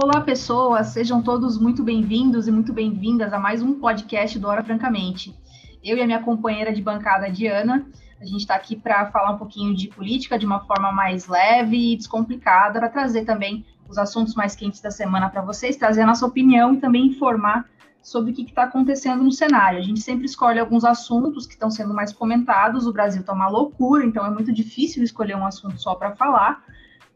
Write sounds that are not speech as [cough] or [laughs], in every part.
Olá, pessoas, sejam todos muito bem-vindos e muito bem-vindas a mais um podcast do Hora Francamente. Eu e a minha companheira de bancada, Diana, a gente está aqui para falar um pouquinho de política de uma forma mais leve e descomplicada, para trazer também os assuntos mais quentes da semana para vocês, trazer a nossa opinião e também informar sobre o que está acontecendo no cenário. A gente sempre escolhe alguns assuntos que estão sendo mais comentados. O Brasil está uma loucura, então é muito difícil escolher um assunto só para falar.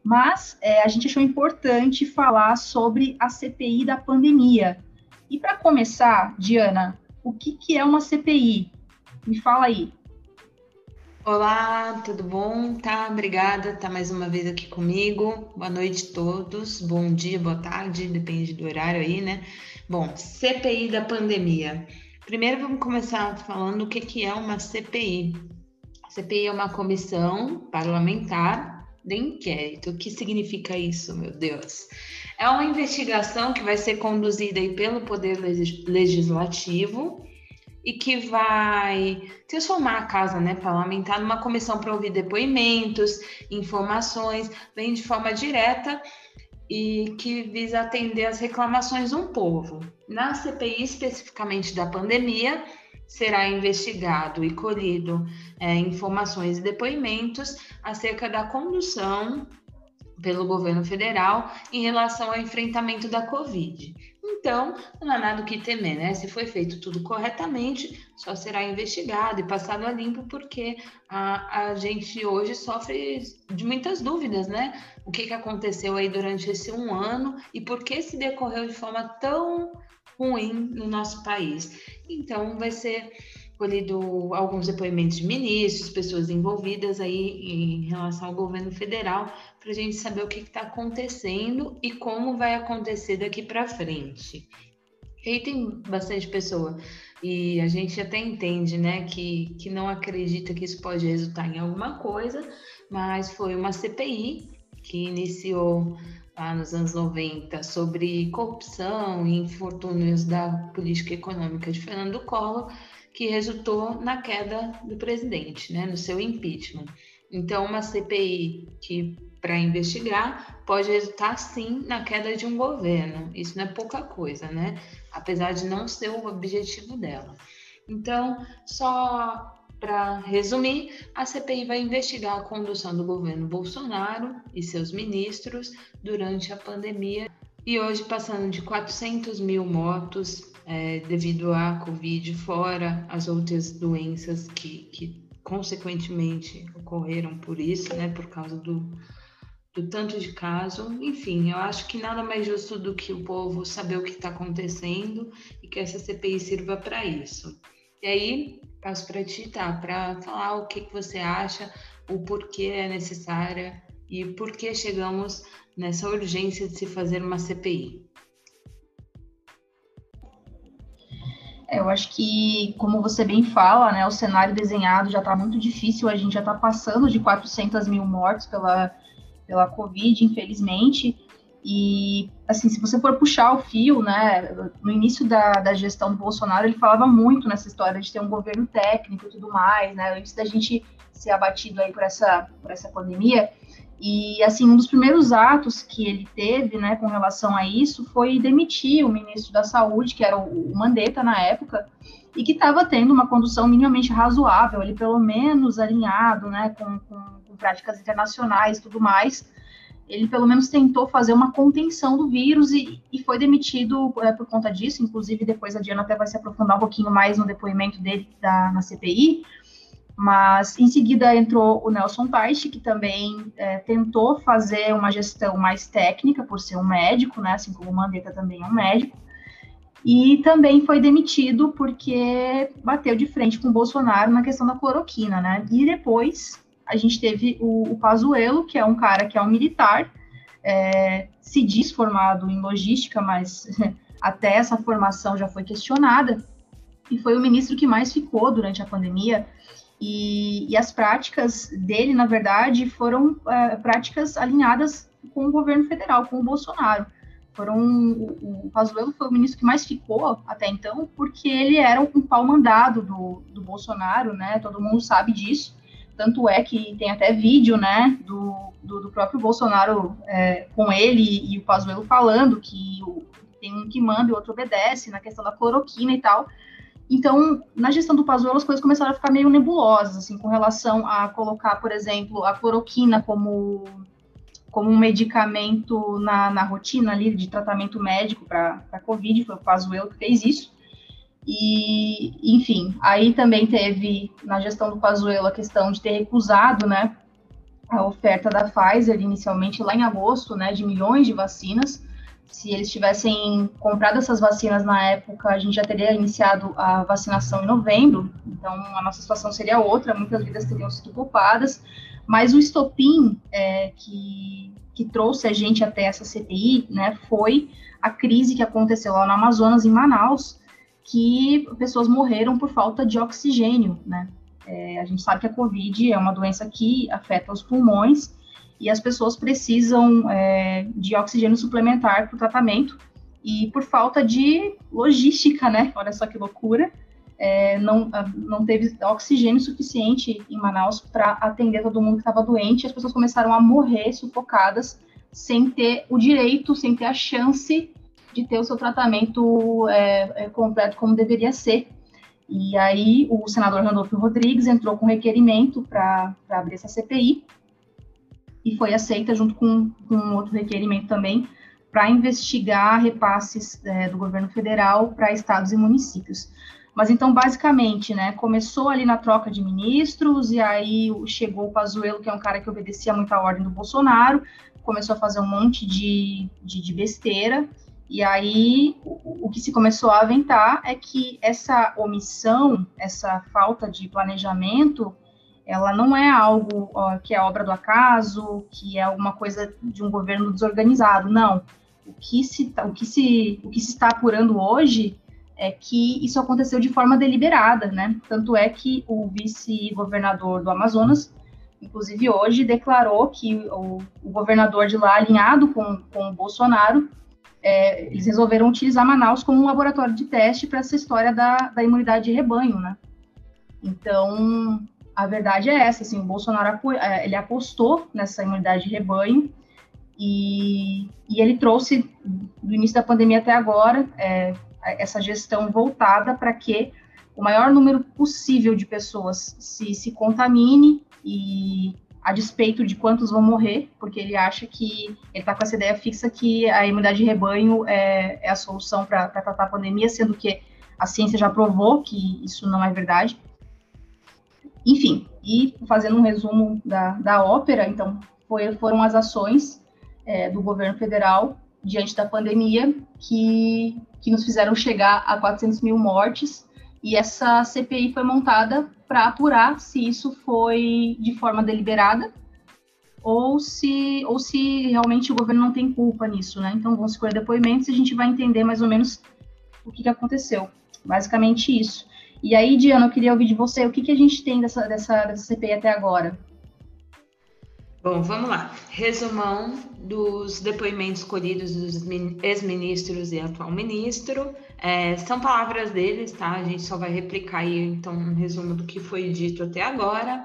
Mas é, a gente achou importante falar sobre a CPI da pandemia. E para começar, Diana, o que, que é uma CPI? Me fala aí. Olá, tudo bom? Tá, obrigada. Tá mais uma vez aqui comigo. Boa noite a todos. Bom dia, boa tarde, depende do horário aí, né? Bom, CPI da pandemia. Primeiro vamos começar falando o que, que é uma CPI. CPI é uma comissão parlamentar de inquérito. O que significa isso, meu Deus? É uma investigação que vai ser conduzida aí pelo Poder Legislativo e que vai transformar a casa né, parlamentar numa comissão para ouvir depoimentos, informações, vem de forma direta e que visa atender as reclamações um povo. Na CPI, especificamente da pandemia, será investigado e colhido é, informações e depoimentos acerca da condução pelo governo federal em relação ao enfrentamento da Covid. Então, não há nada que temer, né? Se foi feito tudo corretamente, só será investigado e passado a limpo, porque a, a gente hoje sofre de muitas dúvidas, né? O que, que aconteceu aí durante esse um ano e por que se decorreu de forma tão ruim no nosso país. Então, vai ser colhido alguns depoimentos de ministros, pessoas envolvidas aí em relação ao governo federal, para a gente saber o que está acontecendo e como vai acontecer daqui para frente. E aí tem bastante pessoa e a gente até entende, né, que, que não acredita que isso pode resultar em alguma coisa, mas foi uma CPI que iniciou lá nos anos 90 sobre corrupção e infortúnios da política econômica de Fernando Collor, que resultou na queda do presidente, né, no seu impeachment. Então, uma CPI que para investigar pode resultar sim na queda de um governo. Isso não é pouca coisa, né? Apesar de não ser o objetivo dela. Então, só para resumir, a CPI vai investigar a condução do governo Bolsonaro e seus ministros durante a pandemia. E hoje, passando de 400 mil mortos é, devido à Covid, fora as outras doenças que, que consequentemente ocorreram por isso, né, por causa do, do tanto de caso. Enfim, eu acho que nada mais justo do que o povo saber o que está acontecendo e que essa CPI sirva para isso. E aí, passo para ti, tá? Para falar o que, que você acha, o porquê é necessária e por que chegamos nessa urgência de se fazer uma CPI. É, eu acho que, como você bem fala, né, o cenário desenhado já está muito difícil, a gente já está passando de 400 mil mortes pela pela Covid, infelizmente. E, assim, se você for puxar o fio, né, no início da, da gestão do Bolsonaro, ele falava muito nessa história de ter um governo técnico e tudo mais, né, antes da gente ser abatido aí por essa, por essa pandemia. E, assim, um dos primeiros atos que ele teve, né, com relação a isso, foi demitir o ministro da Saúde, que era o, Mandetta na época, e que estava tendo uma condução minimamente razoável, ele pelo menos alinhado, né, com, com, com práticas internacionais e tudo mais, ele pelo menos tentou fazer uma contenção do vírus e, e foi demitido é, por conta disso, inclusive depois a Diana até vai se aprofundar um pouquinho mais no depoimento dele da, na CPI, mas em seguida entrou o Nelson Teich, que também é, tentou fazer uma gestão mais técnica, por ser um médico, né, assim como o Mandetta também é um médico, e também foi demitido porque bateu de frente com o Bolsonaro na questão da cloroquina, né? E depois a gente teve o, o Pazuello, que é um cara que é um militar, é, se diz formado em logística, mas [laughs] até essa formação já foi questionada, e foi o ministro que mais ficou durante a pandemia. E, e as práticas dele, na verdade, foram é, práticas alinhadas com o governo federal, com o Bolsonaro. Foram o, Pazuello foi o ministro que mais ficou até então, porque ele era um pau mandado do, do Bolsonaro, né? Todo mundo sabe disso. Tanto é que tem até vídeo, né, do, do, do próprio Bolsonaro é, com ele e o Pazuello falando que o, tem um que manda e o outro obedece na questão da cloroquina e tal. Então, na gestão do Pazuello, as coisas começaram a ficar meio nebulosas, assim, com relação a colocar, por exemplo, a cloroquina como, como um medicamento na, na rotina ali de tratamento médico para a Covid, foi o Pazuello que fez isso. E, enfim, aí também teve, na gestão do Pazuello, a questão de ter recusado, né, a oferta da Pfizer, inicialmente lá em agosto, né, de milhões de vacinas, se eles tivessem comprado essas vacinas na época, a gente já teria iniciado a vacinação em novembro, então a nossa situação seria outra, muitas vidas teriam sido poupadas, mas o estopim é, que, que trouxe a gente até essa CPI, né, foi a crise que aconteceu lá no Amazonas, em Manaus, que pessoas morreram por falta de oxigênio, né, é, a gente sabe que a Covid é uma doença que afeta os pulmões, e as pessoas precisam é, de oxigênio suplementar para o tratamento, e por falta de logística, né? Olha só que loucura, é, não, não teve oxigênio suficiente em Manaus para atender todo mundo que estava doente, e as pessoas começaram a morrer sufocadas, sem ter o direito, sem ter a chance de ter o seu tratamento é, é completo como deveria ser. E aí o senador Randolfo Rodrigues entrou com requerimento para abrir essa CPI, e foi aceita junto com, com outro requerimento também para investigar repasses é, do governo federal para estados e municípios. Mas então, basicamente, né, começou ali na troca de ministros, e aí chegou o Pazuello, que é um cara que obedecia muito à ordem do Bolsonaro, começou a fazer um monte de, de, de besteira, e aí o, que se começou a aventar é que essa omissão, essa falta de planejamento, ela não é algo ó, que é obra do acaso, que é alguma coisa de um governo desorganizado, não. O que se, tá, o que se, o que se está apurando hoje é que isso aconteceu de forma deliberada, né? Tanto é que o vice-governador do Amazonas, inclusive hoje, declarou que o, o governador de lá, alinhado com, com o Bolsonaro, é, eles resolveram utilizar Manaus como um laboratório de teste para essa história da, da imunidade de rebanho, né? Então, a verdade é essa, assim, o Bolsonaro é, ele apostou nessa imunidade de rebanho e, e ele trouxe, do início da pandemia até agora, é, essa gestão voltada para que o maior número possível de pessoas se, se contamine e a despeito de quantos vão morrer, porque ele acha que ele está com essa ideia fixa que a imunidade de rebanho é, é a solução para tratar a pandemia, sendo que a ciência já provou que isso não é verdade. Enfim, e fazendo um resumo da, da ópera, então, foi, foram as ações é, do governo federal diante da pandemia que, que nos fizeram chegar a 400 mil mortes, e essa CPI foi montada para apurar se isso foi de forma deliberada ou se, ou se realmente o governo não tem culpa nisso, né? Então, vão escolher depoimentos e a gente vai entender mais ou menos o que, que aconteceu. Basicamente isso. E aí, Diana, eu queria ouvir de você o que, que a gente tem dessa, dessa, dessa CPI até agora. Bom, vamos lá. Resumão dos depoimentos colhidos dos ex-ministros e atual ministro. É, são palavras deles, tá? A gente só vai replicar aí, então, um resumo do que foi dito até agora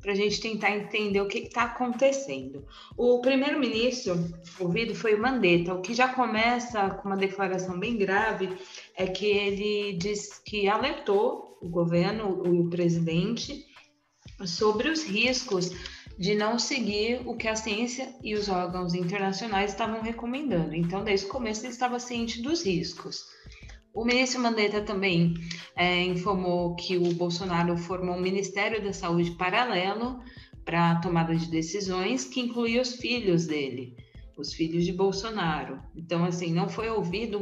para a gente tentar entender o que está acontecendo. O primeiro-ministro ouvido foi o Mandetta, o que já começa com uma declaração bem grave é que ele diz que alertou o governo, o presidente, sobre os riscos de não seguir o que a ciência e os órgãos internacionais estavam recomendando. Então, desde o começo, ele estava ciente dos riscos. O ministro Mandetta também é, informou que o Bolsonaro formou um Ministério da Saúde paralelo para a tomada de decisões, que incluía os filhos dele, os filhos de Bolsonaro. Então, assim, não foi ouvido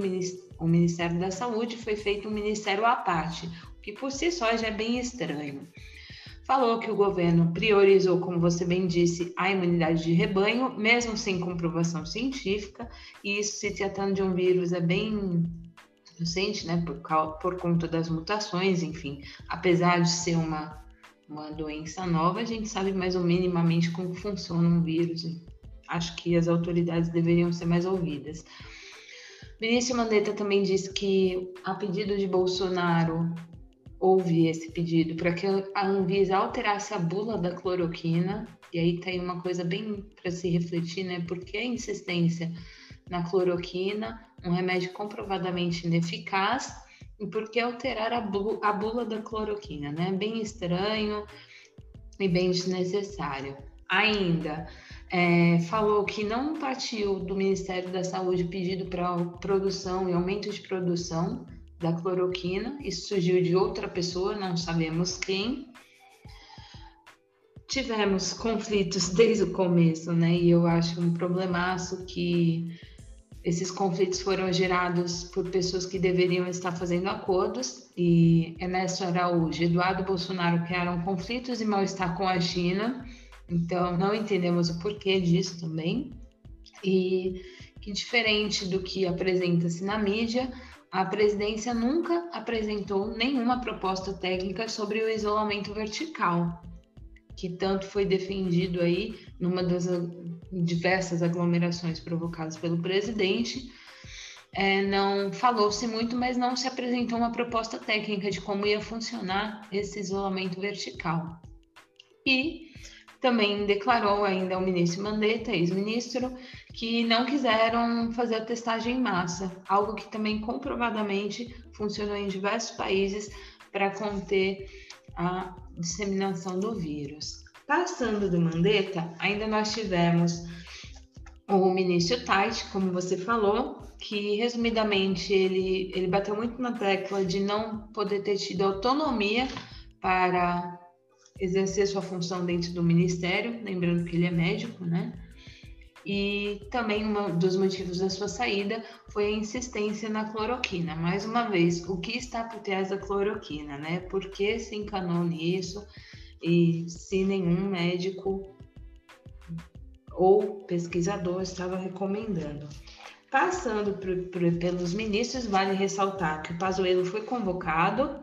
o Ministério da Saúde, foi feito um ministério à parte, o que por si só já é bem estranho. Falou que o governo priorizou, como você bem disse, a imunidade de rebanho, mesmo sem comprovação científica, e isso se tratando de um vírus é bem inocente, né, por, por conta das mutações, enfim, apesar de ser uma, uma doença nova, a gente sabe mais ou minimamente como funciona um vírus. Acho que as autoridades deveriam ser mais ouvidas. Vinícius Mandetta também disse que, a pedido de Bolsonaro, houve esse pedido para que a Anvisa alterasse a bula da cloroquina, e aí tem uma coisa bem para se refletir, né? Por que a insistência na cloroquina, um remédio comprovadamente ineficaz, e por que alterar a, bu a bula da cloroquina, né? Bem estranho e bem desnecessário. Ainda, é, falou que não partiu do Ministério da Saúde pedido para produção e aumento de produção da cloroquina. Isso surgiu de outra pessoa, não sabemos quem. Tivemos conflitos [laughs] desde o começo, né? E eu acho um problemaço que esses conflitos foram gerados por pessoas que deveriam estar fazendo acordos e Ernesto Araújo Eduardo Bolsonaro criaram conflitos e mal-estar com a China. Então, não entendemos o porquê disso também. E que, diferente do que apresenta-se na mídia, a presidência nunca apresentou nenhuma proposta técnica sobre o isolamento vertical, que tanto foi defendido aí numa das diversas aglomerações provocadas pelo presidente. É, não falou-se muito, mas não se apresentou uma proposta técnica de como ia funcionar esse isolamento vertical. E também declarou ainda o ministro Mandetta, ex-ministro, que não quiseram fazer a testagem em massa, algo que também comprovadamente funcionou em diversos países para conter a disseminação do vírus. Passando do Mandetta, ainda nós tivemos o ministro Tait, como você falou, que resumidamente ele, ele bateu muito na tecla de não poder ter tido autonomia para exercer sua função dentro do ministério, lembrando que ele é médico, né? E também um dos motivos da sua saída foi a insistência na cloroquina. Mais uma vez, o que está por trás da cloroquina, né? Por que se encanou nisso? E se nenhum médico ou pesquisador estava recomendando. Passando por, por, pelos ministros, vale ressaltar que o Pazuello foi convocado,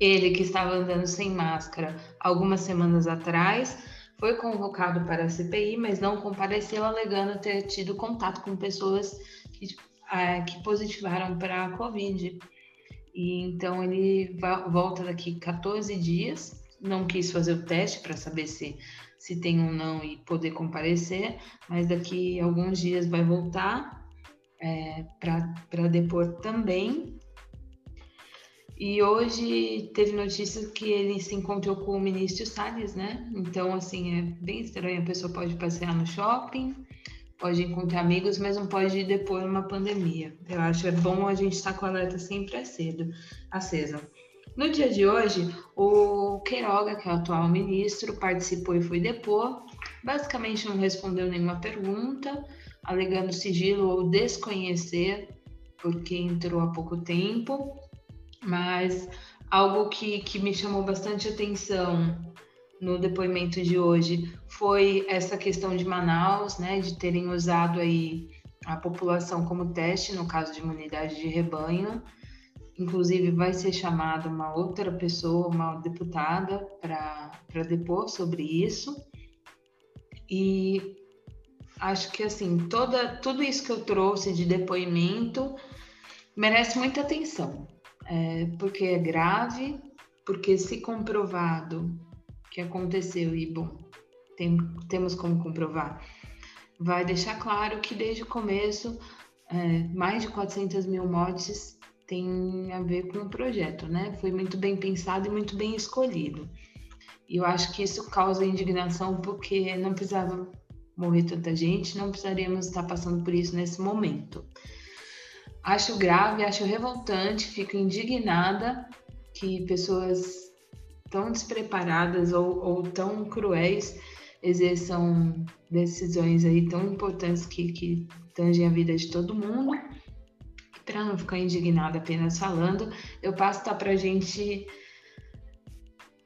ele que estava andando sem máscara algumas semanas atrás, foi convocado para a CPI, mas não compareceu, alegando ter tido contato com pessoas que, ah, que positivaram para a Covid. E então ele volta daqui 14 dias, não quis fazer o teste para saber se, se tem ou não e poder comparecer, mas daqui alguns dias vai voltar é, para depor também. E hoje teve notícia que ele se encontrou com o ministro Salles, né? Então, assim, é bem estranho. A pessoa pode passear no shopping, pode encontrar amigos, mas não pode depor uma pandemia. Eu acho é bom a gente estar com a alerta sempre acedo, acesa. No dia de hoje, o Queiroga, que é o atual ministro, participou e foi depor. Basicamente, não respondeu nenhuma pergunta, alegando sigilo ou desconhecer, porque entrou há pouco tempo mas algo que, que me chamou bastante atenção no depoimento de hoje foi essa questão de Manaus, né, de terem usado aí a população como teste no caso de imunidade de rebanho. Inclusive vai ser chamada uma outra pessoa, uma deputada, para depor sobre isso. E acho que assim, toda, tudo isso que eu trouxe de depoimento merece muita atenção é, porque é grave, porque se comprovado que aconteceu, e bom, tem, temos como comprovar, vai deixar claro que desde o começo, é, mais de 400 mil mortes tem a ver com o projeto, né? Foi muito bem pensado e muito bem escolhido. E eu acho que isso causa indignação porque não precisava morrer tanta gente, não precisaríamos estar passando por isso nesse momento. Acho grave, acho revoltante, fico indignada que pessoas tão despreparadas ou, ou tão cruéis exerçam decisões aí tão importantes que, que tangem a vida de todo mundo. Para não ficar indignada apenas falando, eu passo tá, para a gente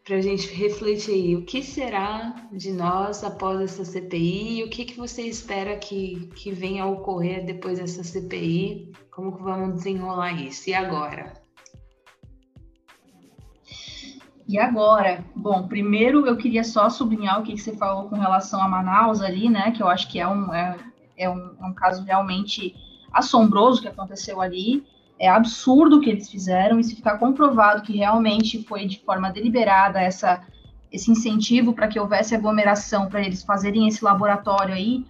para a gente refletir aí, o que será de nós após essa CPI e o que, que você espera que, que venha a ocorrer depois dessa CPI, como que vamos desenrolar isso, e agora? E agora? Bom, primeiro eu queria só sublinhar o que, que você falou com relação a Manaus ali, né, que eu acho que é um, é, é um, um caso realmente assombroso que aconteceu ali, É absurdo o que eles fizeram, e se ficar comprovado que realmente foi de forma deliberada essa, esse incentivo para que houvesse aglomeração, para eles fazerem esse laboratório aí,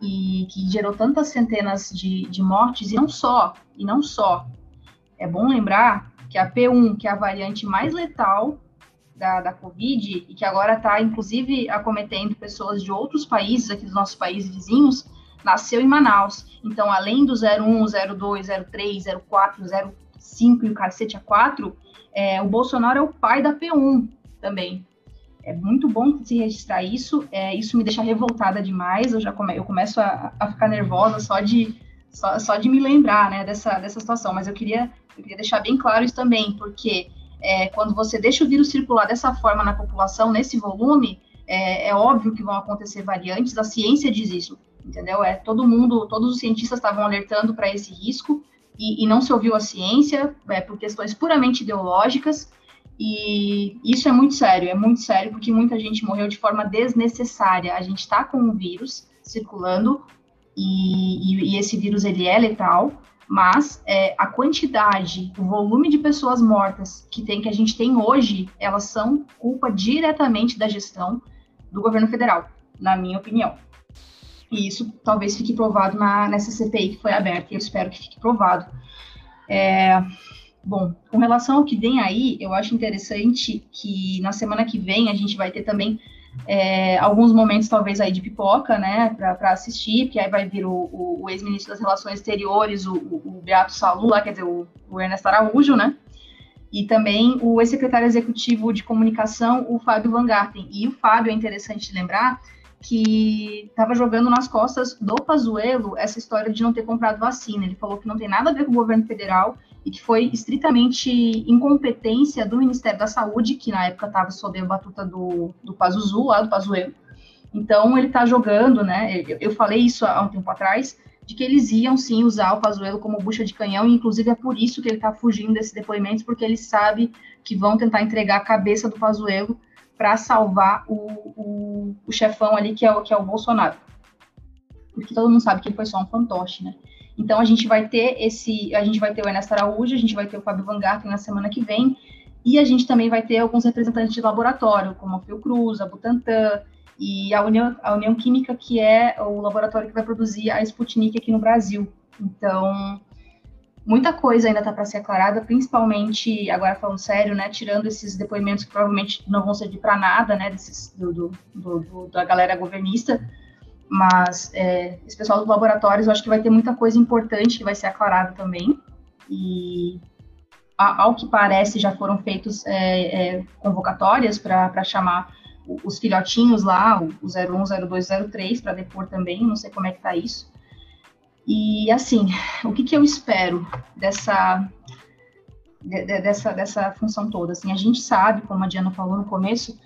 e que gerou tantas centenas de, de mortes, e não só, e não só. É bom lembrar que a P1, que é a variante mais letal da, da Covid, e que agora está, inclusive, acometendo pessoas de outros países, aqui dos nossos países vizinhos, nasceu em Manaus. Então, além do 01, 02, 03, 04, 05 e o cacete A4, é, o Bolsonaro é o pai da P1 também. É muito bom se registrar isso. É, isso me deixa revoltada demais. Eu já come, eu começo a, a, ficar nervosa só de, só, só de me lembrar né, dessa, dessa situação. Mas eu queria, eu queria deixar bem claro isso também, porque é, quando você deixa o vírus circular dessa forma na população, nesse volume, é, é, óbvio que vão acontecer variantes, a ciência diz isso, entendeu? É todo mundo, todos os cientistas estavam alertando para esse risco e, e, não se ouviu a ciência é, por questões puramente ideológicas. E isso é muito sério, é muito sério porque muita gente morreu de forma desnecessária. A gente está com o vírus circulando e, e, e, esse vírus ele é letal, mas é, a quantidade, o volume de pessoas mortas que tem que a gente tem hoje, elas são culpa diretamente da gestão do governo federal, na minha opinião. E isso talvez fique provado na, nessa CPI que foi aberta, e eu espero que fique provado. É, bom, com relação ao que vem aí, eu acho interessante que na semana que vem a gente vai ter também é, alguns momentos talvez aí de pipoca, né, para assistir, que aí vai vir o, o, o ex-ministro das Relações Exteriores, o, o, o Beato Salu, lá, quer dizer, o, o Ernesto Araújo, né, e também o ex-secretário executivo de comunicação, o Fábio Van Garten. E o Fábio, é interessante lembrar, que estava jogando nas costas do Pazuello essa história de não ter comprado vacina. Ele falou que não tem nada a ver com o governo federal e que foi estritamente incompetência do Ministério da Saúde, que na época estava sob a batuta do, do Pazuzu, lá do Pazuello. Então, ele está jogando, né? Eu, eu, falei isso há um tempo atrás, de que eles iam sim usar o Pazuello como bucha de canhão, e inclusive é por isso que ele está fugindo desses depoimentos, porque ele sabe que vão tentar entregar a cabeça do Pazuello para salvar o, o, o, chefão ali, que é o, que é o Bolsonaro. Porque todo mundo sabe que ele foi só um fantoche, né? Então a gente vai ter esse, a gente vai ter o Ernesto Araújo, a gente vai ter o Fábio Van na semana que vem, e a gente também vai ter alguns representantes de laboratório, como a Fiocruz, a Butantan e a União, a União Química, que é o laboratório que vai produzir a Sputnik aqui no Brasil. Então, muita coisa ainda está para ser aclarada, principalmente, agora falando sério, né, tirando esses depoimentos que provavelmente não vão servir para nada, né, desses, do, do, do, da galera governista, mas é, esse pessoal dos laboratórios, eu acho que vai ter muita coisa importante que vai ser aclarada também, e ao que parece já foram feitos é, é, convocatórias para chamar os filhotinhos lá, o 01, 02, 03, para depor também, não sei como é que está isso, e assim, o que, que eu espero dessa, de, dessa, dessa função toda? Assim, a gente sabe, como a Diana falou no começo,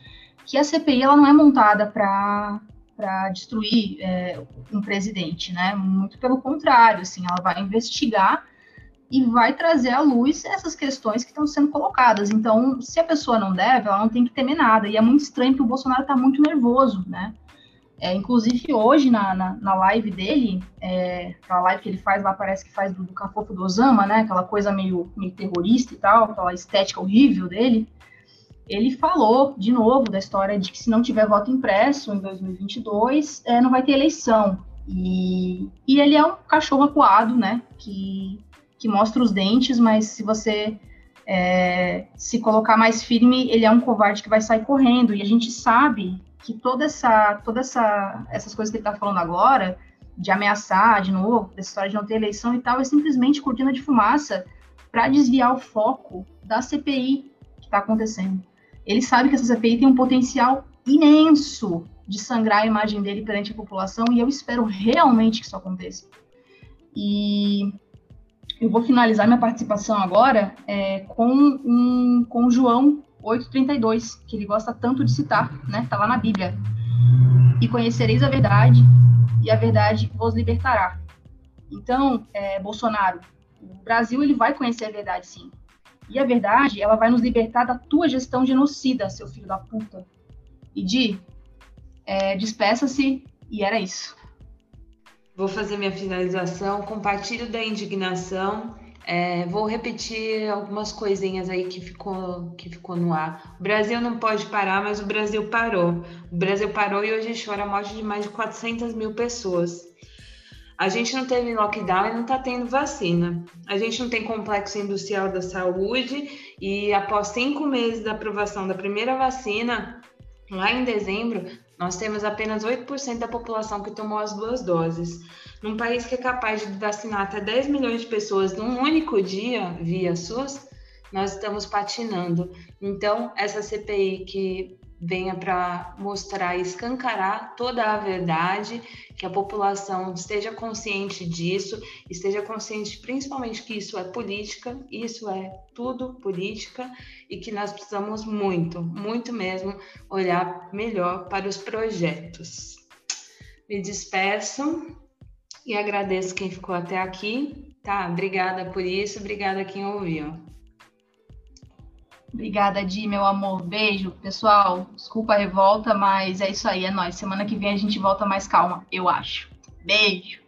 que a CPI ela não é montada para para destruir é, um presidente, né? Muito pelo contrário, assim, ela vai investigar e vai trazer à luz essas questões que estão sendo colocadas. Então, se a pessoa não deve, ela não tem que temer nada. E é muito estranho que o Bolsonaro está muito nervoso, né? É, inclusive, hoje, na, na, na live dele, é, aquela live que ele faz lá, parece que faz do, do Cafofo do Osama, né? Aquela coisa meio, meio terrorista e tal, aquela estética horrível dele. Ele falou, de novo, da história de que se não tiver voto impresso em 2022, é, não vai ter eleição. E, e ele é um cachorro acuado, né? Que, que mostra os dentes, mas se você é, se colocar mais firme, ele é um covarde que vai sair correndo. E a gente sabe que toda essa, toda essa, essas coisas que ele está falando agora, de ameaçar de novo, dessa história de não ter eleição e tal, é simplesmente cortina de fumaça para desviar o foco da CPI que está acontecendo. Ele sabe que essa CPI tem um potencial imenso de sangrar a imagem dele perante a população e eu espero realmente que isso aconteça. E eu vou finalizar minha participação agora é, com, um, com o João 8:32, que ele gosta tanto de citar, né? Tá lá na Bíblia. E conhecereis a verdade, e a verdade vos libertará. Então, é, Bolsonaro, o Brasil ele vai conhecer a verdade, sim. E a verdade, ela vai nos libertar da tua gestão genocida, seu filho da puta. E Di, é, despeça-se e era isso. Vou fazer minha finalização. Compartilho da indignação É, vou repetir algumas coisinhas aí que ficou, que ficou no ar. O Brasil não pode parar, mas o Brasil parou. O Brasil parou e hoje chora a morte de mais de 400 mil pessoas. A gente não teve lockdown e não está tendo vacina. A gente não tem complexo industrial da saúde e após cinco meses da aprovação da primeira vacina, lá em dezembro, nós temos apenas 8% da população que tomou as duas doses. Num país que é capaz de vacinar até 10 milhões de pessoas num único dia via SUS, nós estamos patinando. Então, essa CPI que venha para mostrar e escancarar toda a verdade, que a população esteja consciente disso, esteja consciente principalmente que isso é política, isso é tudo política e que nós precisamos muito, muito mesmo olhar melhor para os projetos. Me despeço e agradeço quem ficou até aqui, tá? Obrigada por isso, obrigada quem ouviu. Obrigada, Di, meu amor. Beijo. Pessoal, desculpa a revolta, mas é isso aí, é nóis. Semana que vem a gente volta mais calma, eu acho. Beijo.